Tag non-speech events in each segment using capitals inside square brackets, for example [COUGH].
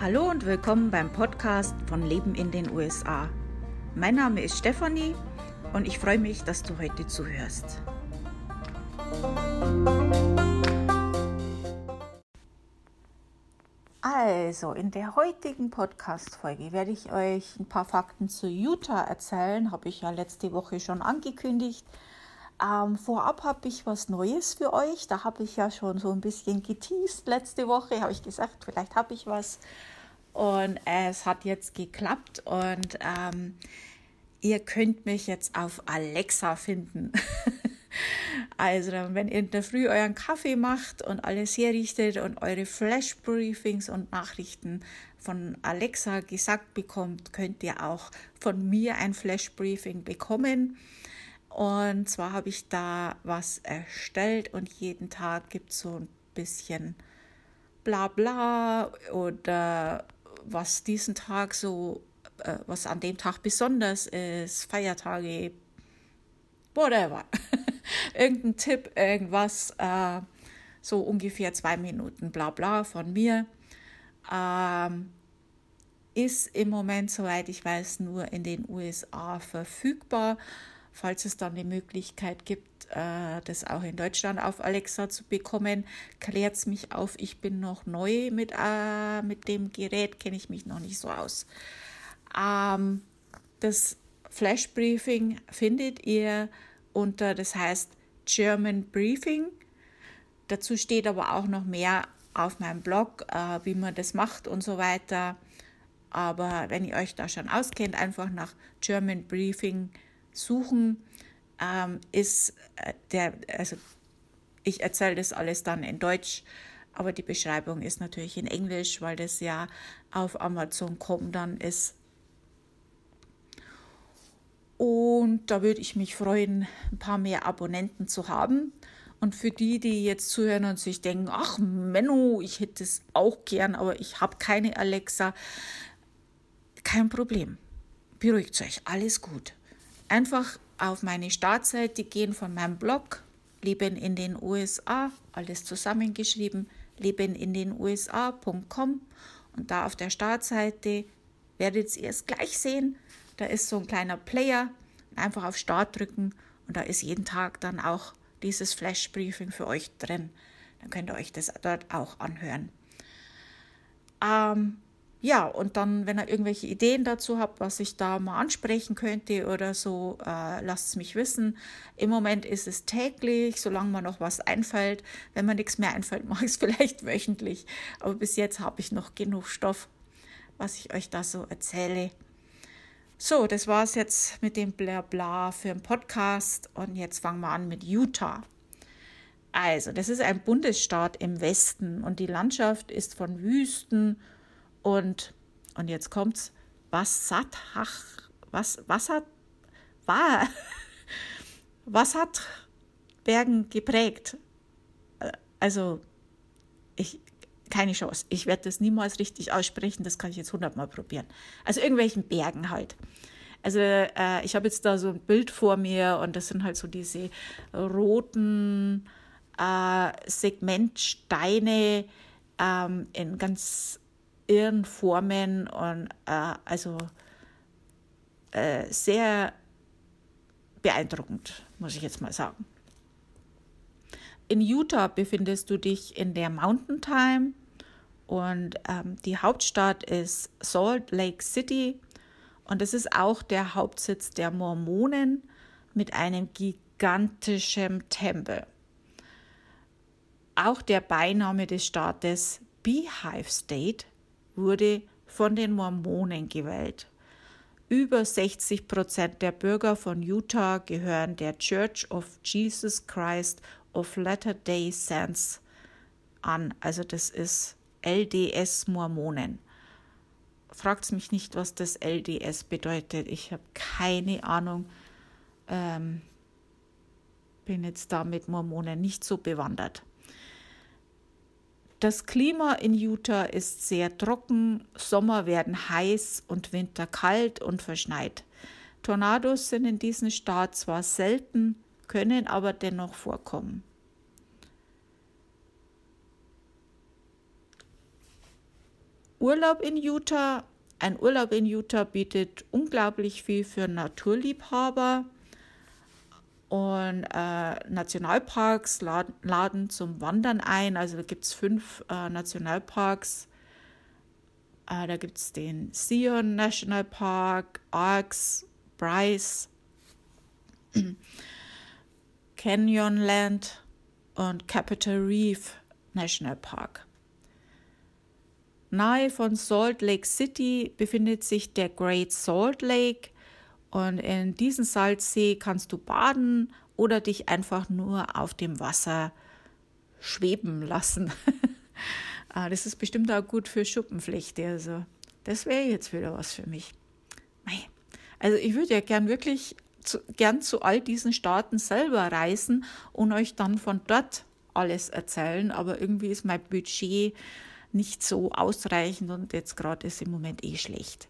Hallo und willkommen beim Podcast von Leben in den USA. Mein Name ist Stefanie und ich freue mich, dass du heute zuhörst. Also, in der heutigen Podcast-Folge werde ich euch ein paar Fakten zu Utah erzählen. Habe ich ja letzte Woche schon angekündigt. Ähm, vorab habe ich was Neues für euch. Da habe ich ja schon so ein bisschen geteased. Letzte Woche habe ich gesagt, vielleicht habe ich was. Und es hat jetzt geklappt. Und ähm, ihr könnt mich jetzt auf Alexa finden. [LAUGHS] also, wenn ihr in der Früh euren Kaffee macht und alles herrichtet und eure Flash-Briefings und Nachrichten von Alexa gesagt bekommt, könnt ihr auch von mir ein Flash-Briefing bekommen. Und zwar habe ich da was erstellt und jeden Tag gibt es so ein bisschen Blabla oder was diesen Tag so, äh, was an dem Tag besonders ist, Feiertage, whatever. [LAUGHS] Irgendein Tipp, irgendwas, äh, so ungefähr zwei Minuten Blabla von mir. Ähm, ist im Moment, soweit ich weiß, nur in den USA verfügbar falls es dann die Möglichkeit gibt, äh, das auch in Deutschland auf Alexa zu bekommen, klärt es mich auf. Ich bin noch neu mit, äh, mit dem Gerät, kenne ich mich noch nicht so aus. Ähm, das Flash Briefing findet ihr unter, das heißt German Briefing. Dazu steht aber auch noch mehr auf meinem Blog, äh, wie man das macht und so weiter. Aber wenn ihr euch da schon auskennt, einfach nach German Briefing suchen, ähm, ist äh, der, also ich erzähle das alles dann in Deutsch, aber die Beschreibung ist natürlich in Englisch, weil das ja auf Amazon.com dann ist. Und da würde ich mich freuen, ein paar mehr Abonnenten zu haben. Und für die, die jetzt zuhören und sich denken, ach Menno, ich hätte es auch gern, aber ich habe keine Alexa, kein Problem. Beruhigt euch, alles gut einfach auf meine Startseite gehen von meinem Blog Leben in den USA, alles zusammengeschrieben, leben in den USA.com und da auf der Startseite werdet ihr es gleich sehen. Da ist so ein kleiner Player, einfach auf Start drücken und da ist jeden Tag dann auch dieses Flash Briefing für euch drin. Dann könnt ihr euch das dort auch anhören. Ähm, ja, und dann, wenn ihr irgendwelche Ideen dazu habt, was ich da mal ansprechen könnte oder so, äh, lasst es mich wissen. Im Moment ist es täglich, solange mir noch was einfällt. Wenn mir nichts mehr einfällt, [LAUGHS] mache ich es vielleicht wöchentlich. Aber bis jetzt habe ich noch genug Stoff, was ich euch da so erzähle. So, das war es jetzt mit dem Blabla für den Podcast. Und jetzt fangen wir an mit Utah. Also, das ist ein Bundesstaat im Westen und die Landschaft ist von Wüsten und, und jetzt kommt's, was hat, [LAUGHS] ach, was, hat, war, was hat Bergen geprägt? Also, ich, keine Chance. Ich werde das niemals richtig aussprechen, das kann ich jetzt hundertmal probieren. Also irgendwelchen Bergen halt. Also äh, ich habe jetzt da so ein Bild vor mir und das sind halt so diese roten äh, Segmentsteine ähm, in ganz irren Formen und äh, also äh, sehr beeindruckend, muss ich jetzt mal sagen. In Utah befindest du dich in der Mountain Time und ähm, die Hauptstadt ist Salt Lake City und es ist auch der Hauptsitz der Mormonen mit einem gigantischen Tempel. Auch der Beiname des Staates Beehive State wurde von den Mormonen gewählt. Über 60 Prozent der Bürger von Utah gehören der Church of Jesus Christ of Latter-day Saints an. Also das ist LDS Mormonen. Fragt mich nicht, was das LDS bedeutet. Ich habe keine Ahnung. Ähm, bin jetzt da mit Mormonen nicht so bewandert. Das Klima in Utah ist sehr trocken, Sommer werden heiß und Winter kalt und verschneit. Tornados sind in diesem Staat zwar selten, können aber dennoch vorkommen. Urlaub in Utah. Ein Urlaub in Utah bietet unglaublich viel für Naturliebhaber. Und äh, Nationalparks laden, laden, zum Wandern ein. Also da gibt es fünf äh, Nationalparks. Äh, da gibt es den Zion National Park, Arcs, Bryce, [CLEARS THROAT] Canyonland und Capitol Reef National Park. Nahe von Salt Lake City befindet sich der Great Salt Lake und in diesem Salzsee kannst du baden oder dich einfach nur auf dem Wasser schweben lassen. [LAUGHS] Ah, das ist bestimmt auch gut für Schuppenflechte. Also, das wäre jetzt wieder was für mich. Also, ich würde ja gern wirklich zu, gern zu all diesen Staaten selber reisen und euch dann von dort alles erzählen. Aber irgendwie ist mein Budget nicht so ausreichend und jetzt gerade ist im Moment eh schlecht.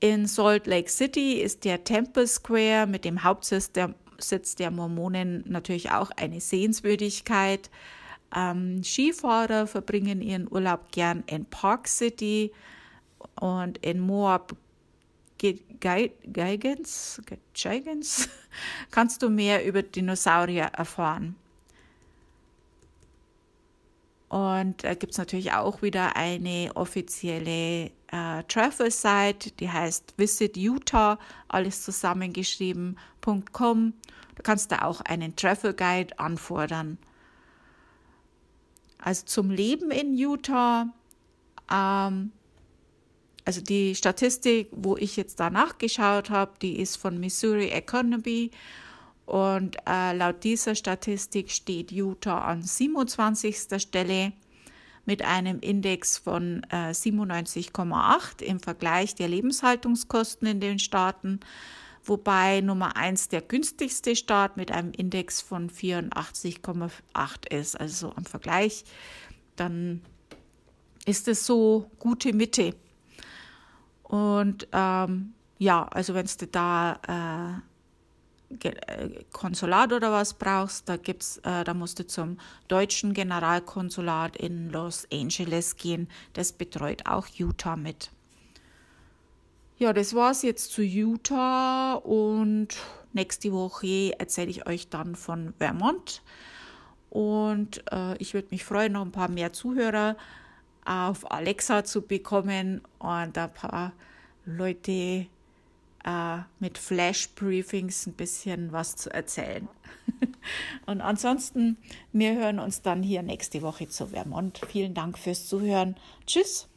In Salt Lake City ist der Temple Square mit dem Hauptsitz der, Sitz der Mormonen natürlich auch eine Sehenswürdigkeit. Ähm, Skifahrer verbringen ihren Urlaub gern in Park City und in Moab Geigens [LAUGHS] kannst du mehr über Dinosaurier erfahren. Und da gibt es natürlich auch wieder eine offizielle äh, Travel-Site, die heißt Visit Utah, alles zusammengeschrieben.com. Du kannst da auch einen Travel Guide anfordern. Also zum Leben in Utah, ähm, also die Statistik, wo ich jetzt da nachgeschaut habe, die ist von Missouri Economy und äh, laut dieser Statistik steht Utah an 27. Stelle mit einem Index von äh, 97,8 im Vergleich der Lebenshaltungskosten in den Staaten, wobei Nummer 1 der günstigste Staat mit einem Index von 84,8 ist. Also am Vergleich, dann ist es so gute Mitte. Und ähm, ja, also wenn du da äh, Konsulat oder was brauchst, da gibt's, äh, da musst du zum deutschen Generalkonsulat in Los Angeles gehen. Das betreut auch Utah mit. Ja, das war's jetzt zu Utah und nächste Woche erzähle ich euch dann von Vermont. Und äh, ich würde mich freuen, noch ein paar mehr Zuhörer auf Alexa zu bekommen und ein paar Leute äh, mit Flash-Briefings ein bisschen was zu erzählen. [LAUGHS] Und ansonsten, wir hören uns dann hier nächste Woche zu Vermont. Vielen Dank fürs Zuhören. Tschüss.